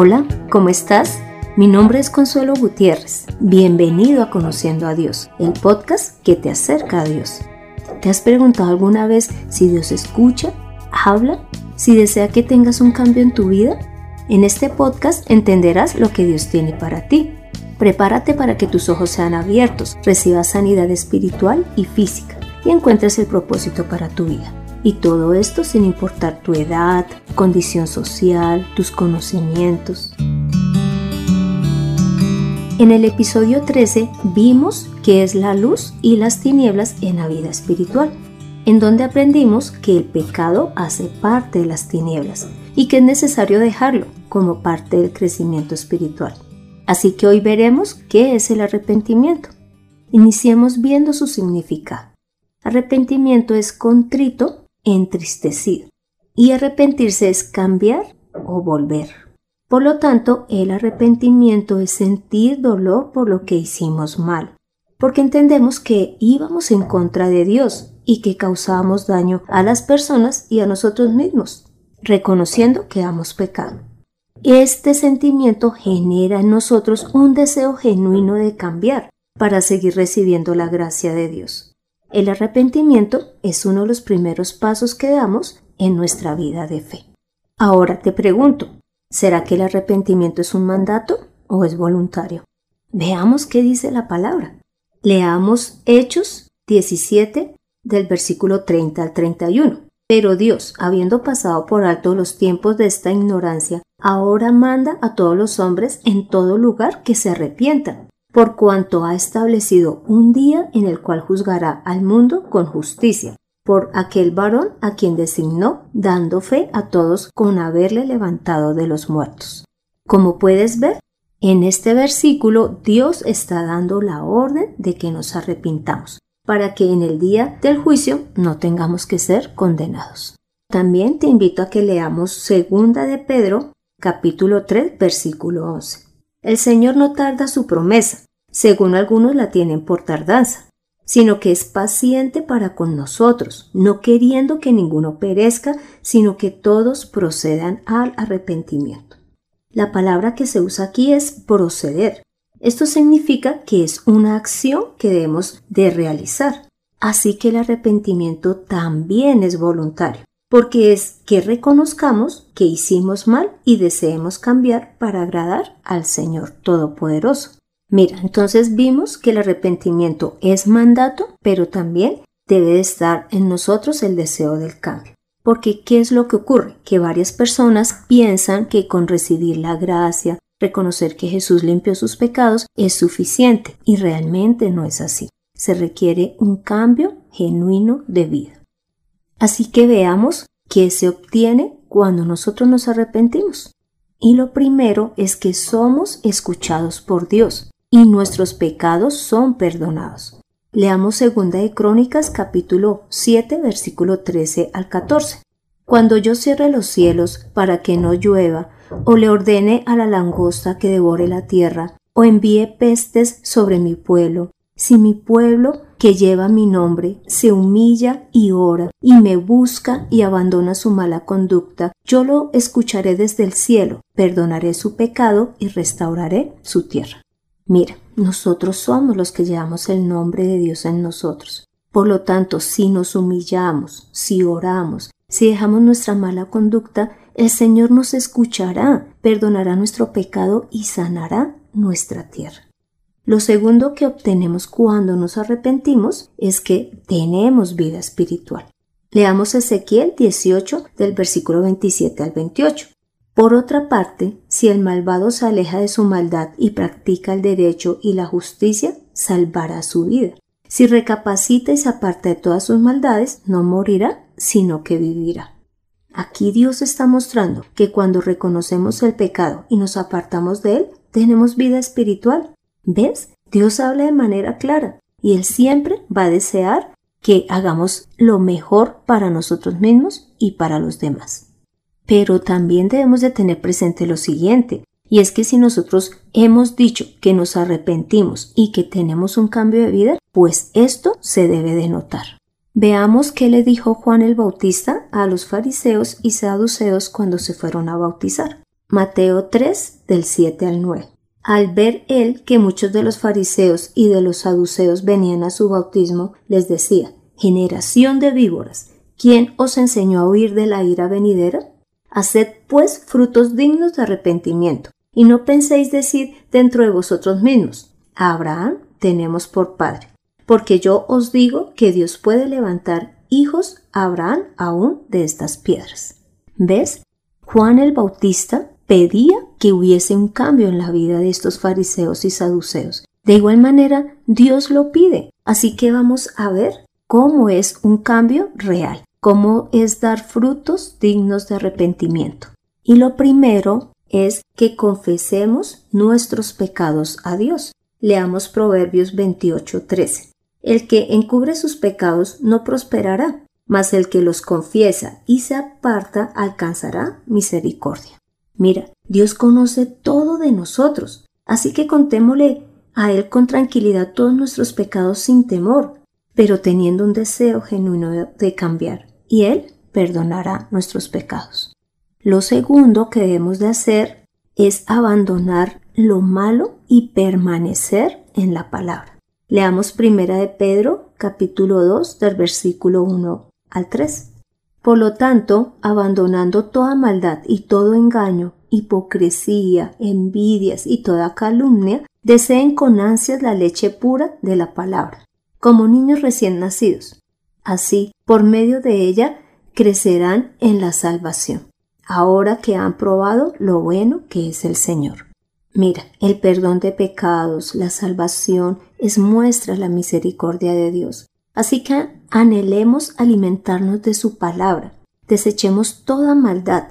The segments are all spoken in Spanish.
Hola, ¿cómo estás? Mi nombre es Consuelo Gutiérrez. Bienvenido a Conociendo a Dios, el podcast que te acerca a Dios. ¿Te has preguntado alguna vez si Dios escucha, habla, si desea que tengas un cambio en tu vida? En este podcast entenderás lo que Dios tiene para ti. Prepárate para que tus ojos sean abiertos, recibas sanidad espiritual y física y encuentres el propósito para tu vida. Y todo esto sin importar tu edad, condición social, tus conocimientos. En el episodio 13 vimos qué es la luz y las tinieblas en la vida espiritual, en donde aprendimos que el pecado hace parte de las tinieblas y que es necesario dejarlo como parte del crecimiento espiritual. Así que hoy veremos qué es el arrepentimiento. Iniciemos viendo su significado. Arrepentimiento es contrito, entristecido. Y arrepentirse es cambiar o volver. Por lo tanto, el arrepentimiento es sentir dolor por lo que hicimos mal, porque entendemos que íbamos en contra de Dios y que causábamos daño a las personas y a nosotros mismos, reconociendo que hemos pecado. Este sentimiento genera en nosotros un deseo genuino de cambiar para seguir recibiendo la gracia de Dios. El arrepentimiento es uno de los primeros pasos que damos en nuestra vida de fe. Ahora te pregunto, ¿será que el arrepentimiento es un mandato o es voluntario? Veamos qué dice la palabra. Leamos Hechos 17 del versículo 30 al 31. Pero Dios, habiendo pasado por alto los tiempos de esta ignorancia, ahora manda a todos los hombres en todo lugar que se arrepientan por cuanto ha establecido un día en el cual juzgará al mundo con justicia, por aquel varón a quien designó, dando fe a todos con haberle levantado de los muertos. Como puedes ver, en este versículo Dios está dando la orden de que nos arrepintamos, para que en el día del juicio no tengamos que ser condenados. También te invito a que leamos segunda de Pedro, capítulo 3, versículo 11. El Señor no tarda su promesa, según algunos la tienen por tardanza, sino que es paciente para con nosotros, no queriendo que ninguno perezca, sino que todos procedan al arrepentimiento. La palabra que se usa aquí es proceder. Esto significa que es una acción que debemos de realizar. Así que el arrepentimiento también es voluntario porque es que reconozcamos que hicimos mal y deseemos cambiar para agradar al Señor Todopoderoso. Mira, entonces vimos que el arrepentimiento es mandato, pero también debe estar en nosotros el deseo del cambio. Porque ¿qué es lo que ocurre? Que varias personas piensan que con recibir la gracia, reconocer que Jesús limpió sus pecados es suficiente y realmente no es así. Se requiere un cambio genuino de vida. Así que veamos qué se obtiene cuando nosotros nos arrepentimos. Y lo primero es que somos escuchados por Dios y nuestros pecados son perdonados. Leamos segunda de Crónicas capítulo 7 versículo 13 al 14. Cuando yo cierre los cielos para que no llueva, o le ordene a la langosta que devore la tierra, o envíe pestes sobre mi pueblo, si mi pueblo que lleva mi nombre se humilla y ora y me busca y abandona su mala conducta, yo lo escucharé desde el cielo, perdonaré su pecado y restauraré su tierra. Mira, nosotros somos los que llevamos el nombre de Dios en nosotros. Por lo tanto, si nos humillamos, si oramos, si dejamos nuestra mala conducta, el Señor nos escuchará, perdonará nuestro pecado y sanará nuestra tierra. Lo segundo que obtenemos cuando nos arrepentimos es que tenemos vida espiritual. Leamos Ezequiel 18 del versículo 27 al 28. Por otra parte, si el malvado se aleja de su maldad y practica el derecho y la justicia, salvará su vida. Si recapacita y se aparta de todas sus maldades, no morirá, sino que vivirá. Aquí Dios está mostrando que cuando reconocemos el pecado y nos apartamos de él, tenemos vida espiritual. ¿Ves? Dios habla de manera clara y Él siempre va a desear que hagamos lo mejor para nosotros mismos y para los demás. Pero también debemos de tener presente lo siguiente, y es que si nosotros hemos dicho que nos arrepentimos y que tenemos un cambio de vida, pues esto se debe de notar. Veamos qué le dijo Juan el Bautista a los fariseos y saduceos cuando se fueron a bautizar. Mateo 3 del 7 al 9. Al ver él que muchos de los fariseos y de los saduceos venían a su bautismo, les decía, Generación de víboras, ¿quién os enseñó a huir de la ira venidera? Haced pues frutos dignos de arrepentimiento, y no penséis decir dentro de vosotros mismos, Abraham tenemos por padre, porque yo os digo que Dios puede levantar hijos a Abraham aún de estas piedras. ¿Ves? Juan el Bautista pedía que hubiese un cambio en la vida de estos fariseos y saduceos. De igual manera, Dios lo pide. Así que vamos a ver cómo es un cambio real, cómo es dar frutos dignos de arrepentimiento. Y lo primero es que confesemos nuestros pecados a Dios. Leamos Proverbios 28:13. El que encubre sus pecados no prosperará, mas el que los confiesa y se aparta alcanzará misericordia. Mira, Dios conoce todo de nosotros, así que contémosle a Él con tranquilidad todos nuestros pecados sin temor, pero teniendo un deseo genuino de cambiar, y Él perdonará nuestros pecados. Lo segundo que debemos de hacer es abandonar lo malo y permanecer en la palabra. Leamos primera de Pedro, capítulo 2, del versículo 1 al 3. Por lo tanto, abandonando toda maldad y todo engaño, hipocresía, envidias y toda calumnia, deseen con ansias la leche pura de la palabra como niños recién nacidos. Así, por medio de ella, crecerán en la salvación, ahora que han probado lo bueno que es el Señor. Mira, el perdón de pecados, la salvación, es muestra la misericordia de Dios. Así que anhelemos alimentarnos de su palabra, desechemos toda maldad,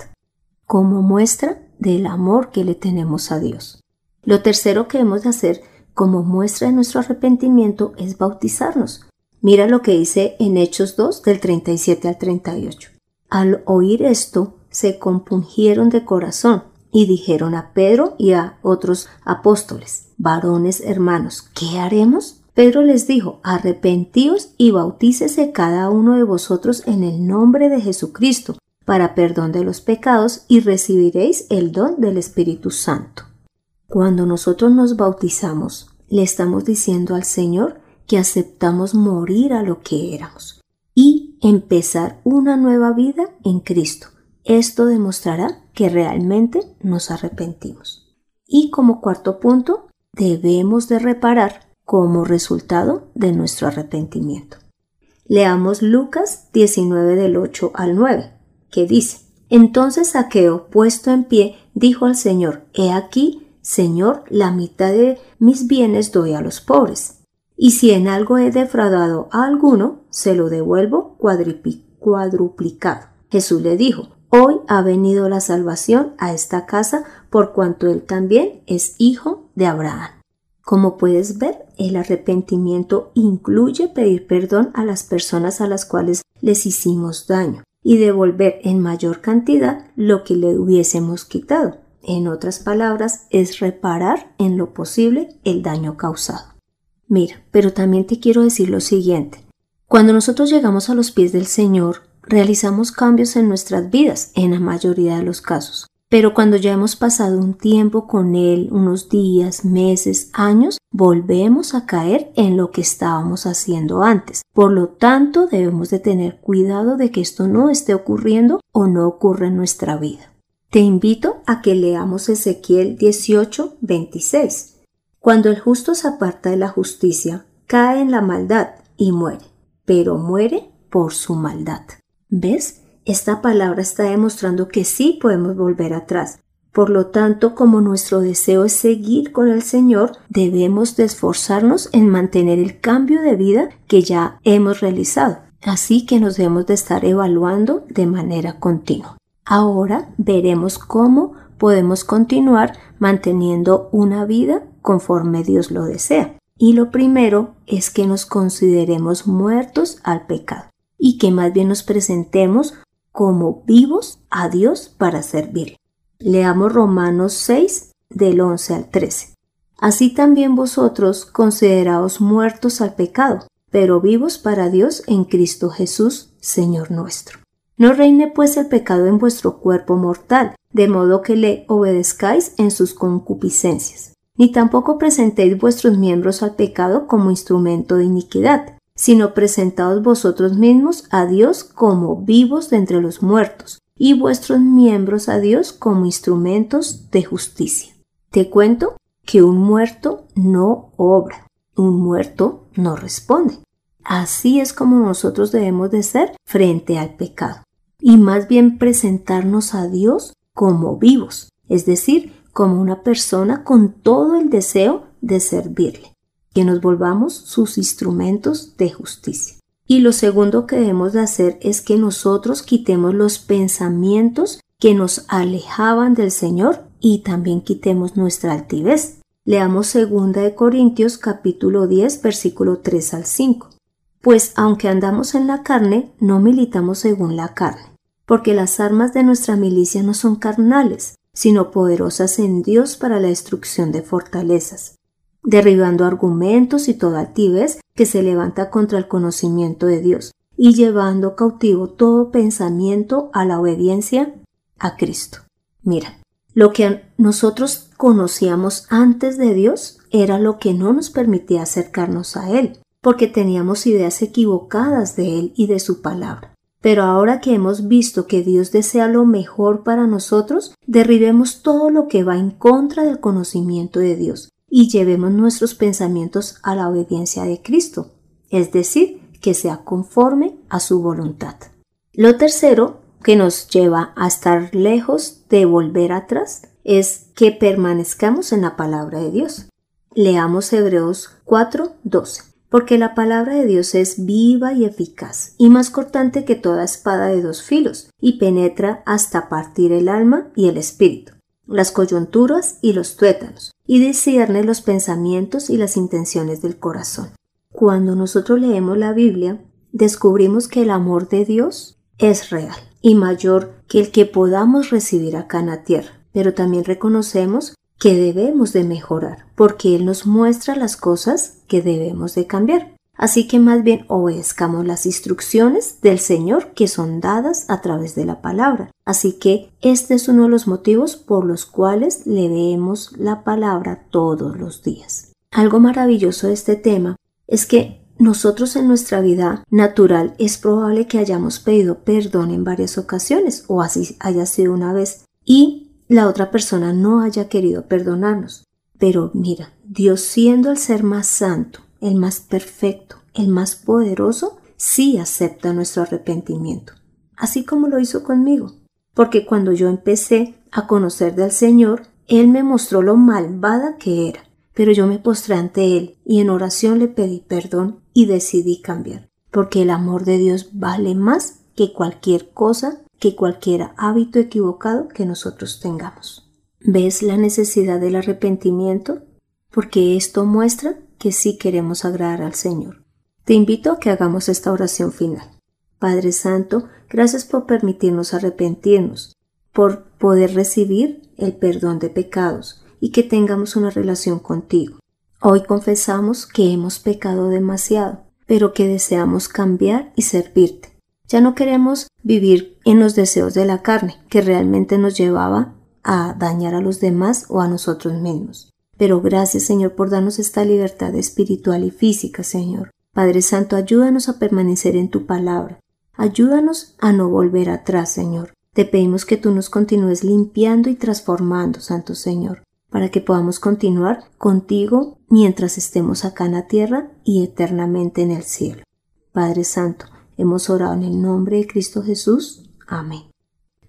como muestra del amor que le tenemos a Dios. Lo tercero que hemos de hacer como muestra de nuestro arrepentimiento es bautizarnos. Mira lo que dice en Hechos 2 del 37 al 38. Al oír esto, se compungieron de corazón y dijeron a Pedro y a otros apóstoles, varones hermanos, ¿qué haremos? Pedro les dijo, arrepentíos y bautícese cada uno de vosotros en el nombre de Jesucristo para perdón de los pecados y recibiréis el don del Espíritu Santo. Cuando nosotros nos bautizamos, le estamos diciendo al Señor que aceptamos morir a lo que éramos y empezar una nueva vida en Cristo. Esto demostrará que realmente nos arrepentimos. Y como cuarto punto, debemos de reparar como resultado de nuestro arrepentimiento. Leamos Lucas 19 del 8 al 9, que dice, Entonces Saqueo, puesto en pie, dijo al Señor, He aquí, Señor, la mitad de mis bienes doy a los pobres. Y si en algo he defraudado a alguno, se lo devuelvo cuadruplicado. Jesús le dijo, Hoy ha venido la salvación a esta casa por cuanto él también es hijo de Abraham. Como puedes ver, el arrepentimiento incluye pedir perdón a las personas a las cuales les hicimos daño y devolver en mayor cantidad lo que le hubiésemos quitado en otras palabras, es reparar en lo posible el daño causado. Mira, pero también te quiero decir lo siguiente. Cuando nosotros llegamos a los pies del Señor, realizamos cambios en nuestras vidas, en la mayoría de los casos. Pero cuando ya hemos pasado un tiempo con Él, unos días, meses, años, volvemos a caer en lo que estábamos haciendo antes. Por lo tanto, debemos de tener cuidado de que esto no esté ocurriendo o no ocurra en nuestra vida. Te invito a que leamos Ezequiel 18, 26. Cuando el justo se aparta de la justicia, cae en la maldad y muere, pero muere por su maldad. ¿Ves? Esta palabra está demostrando que sí podemos volver atrás. Por lo tanto, como nuestro deseo es seguir con el Señor, debemos de esforzarnos en mantener el cambio de vida que ya hemos realizado. Así que nos debemos de estar evaluando de manera continua. Ahora veremos cómo podemos continuar manteniendo una vida conforme Dios lo desea. Y lo primero es que nos consideremos muertos al pecado y que más bien nos presentemos como vivos a Dios para servirle. Leamos Romanos 6 del 11 al 13. Así también vosotros consideraos muertos al pecado, pero vivos para Dios en Cristo Jesús, Señor nuestro. No reine pues el pecado en vuestro cuerpo mortal, de modo que le obedezcáis en sus concupiscencias. Ni tampoco presentéis vuestros miembros al pecado como instrumento de iniquidad, sino presentaos vosotros mismos a Dios como vivos de entre los muertos, y vuestros miembros a Dios como instrumentos de justicia. Te cuento que un muerto no obra, un muerto no responde. Así es como nosotros debemos de ser frente al pecado, y más bien presentarnos a Dios como vivos, es decir, como una persona con todo el deseo de servirle, que nos volvamos sus instrumentos de justicia. Y lo segundo que debemos de hacer es que nosotros quitemos los pensamientos que nos alejaban del Señor y también quitemos nuestra altivez. Leamos 2 de Corintios capítulo 10 versículo 3 al 5. Pues aunque andamos en la carne, no militamos según la carne, porque las armas de nuestra milicia no son carnales, sino poderosas en Dios para la destrucción de fortalezas, derribando argumentos y toda altivez que se levanta contra el conocimiento de Dios, y llevando cautivo todo pensamiento a la obediencia a Cristo. Mira, lo que nosotros conocíamos antes de Dios era lo que no nos permitía acercarnos a Él, porque teníamos ideas equivocadas de Él y de su palabra. Pero ahora que hemos visto que Dios desea lo mejor para nosotros, derribemos todo lo que va en contra del conocimiento de Dios y llevemos nuestros pensamientos a la obediencia de Cristo, es decir, que sea conforme a su voluntad. Lo tercero que nos lleva a estar lejos de volver atrás es que permanezcamos en la palabra de Dios. Leamos Hebreos 4:12 porque la palabra de Dios es viva y eficaz, y más cortante que toda espada de dos filos, y penetra hasta partir el alma y el espíritu, las coyunturas y los tuétanos, y discierne los pensamientos y las intenciones del corazón. Cuando nosotros leemos la Biblia, descubrimos que el amor de Dios es real y mayor que el que podamos recibir acá en la tierra, pero también reconocemos que debemos de mejorar, porque Él nos muestra las cosas que debemos de cambiar. Así que más bien obedezcamos las instrucciones del Señor que son dadas a través de la palabra. Así que este es uno de los motivos por los cuales leemos la palabra todos los días. Algo maravilloso de este tema es que nosotros en nuestra vida natural es probable que hayamos pedido perdón en varias ocasiones o así haya sido una vez y la otra persona no haya querido perdonarnos. Pero mira, Dios siendo el ser más santo, el más perfecto, el más poderoso, sí acepta nuestro arrepentimiento, así como lo hizo conmigo. Porque cuando yo empecé a conocer del Señor, Él me mostró lo malvada que era, pero yo me postré ante Él y en oración le pedí perdón y decidí cambiar, porque el amor de Dios vale más que cualquier cosa que cualquier hábito equivocado que nosotros tengamos. ¿Ves la necesidad del arrepentimiento? Porque esto muestra que sí queremos agradar al Señor. Te invito a que hagamos esta oración final. Padre Santo, gracias por permitirnos arrepentirnos, por poder recibir el perdón de pecados y que tengamos una relación contigo. Hoy confesamos que hemos pecado demasiado, pero que deseamos cambiar y servirte. Ya no queremos vivir en los deseos de la carne, que realmente nos llevaba a dañar a los demás o a nosotros mismos. Pero gracias Señor por darnos esta libertad espiritual y física, Señor. Padre Santo, ayúdanos a permanecer en tu palabra. Ayúdanos a no volver atrás, Señor. Te pedimos que tú nos continúes limpiando y transformando, Santo Señor, para que podamos continuar contigo mientras estemos acá en la tierra y eternamente en el cielo. Padre Santo, Hemos orado en el nombre de Cristo Jesús. Amén.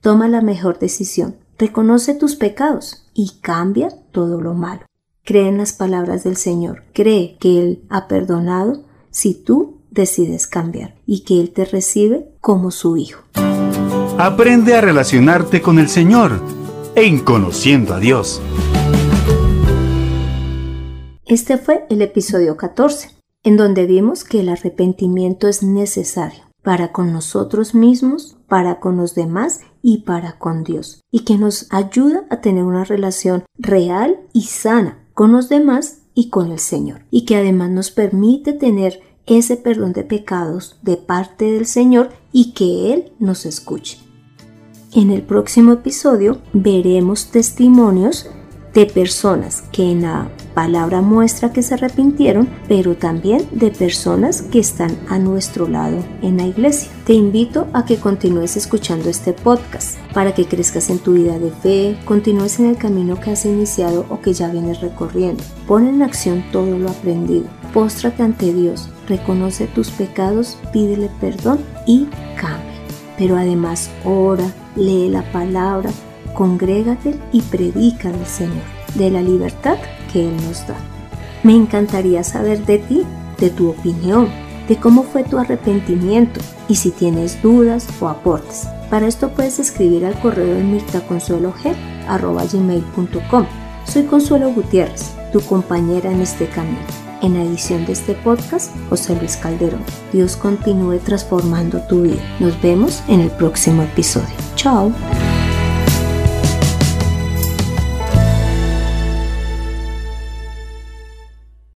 Toma la mejor decisión. Reconoce tus pecados y cambia todo lo malo. Cree en las palabras del Señor. Cree que Él ha perdonado si tú decides cambiar y que Él te recibe como su Hijo. Aprende a relacionarte con el Señor en Conociendo a Dios. Este fue el episodio 14 en donde vimos que el arrepentimiento es necesario para con nosotros mismos, para con los demás y para con Dios, y que nos ayuda a tener una relación real y sana con los demás y con el Señor, y que además nos permite tener ese perdón de pecados de parte del Señor y que Él nos escuche. En el próximo episodio veremos testimonios de personas que en la palabra muestra que se arrepintieron, pero también de personas que están a nuestro lado en la iglesia. Te invito a que continúes escuchando este podcast para que crezcas en tu vida de fe, continúes en el camino que has iniciado o que ya vienes recorriendo. Pon en acción todo lo aprendido. Póstrate ante Dios, reconoce tus pecados, pídele perdón y cambia. Pero además ora, lee la palabra, congrégate y predica del Señor, de la libertad que Él nos da. Me encantaría saber de ti, de tu opinión, de cómo fue tu arrepentimiento y si tienes dudas o aportes. Para esto puedes escribir al correo de mirtaconsuelog.com. Soy Consuelo Gutiérrez, tu compañera en este camino. En la edición de este podcast, José Luis Calderón. Dios continúe transformando tu vida. Nos vemos en el próximo episodio. Chao.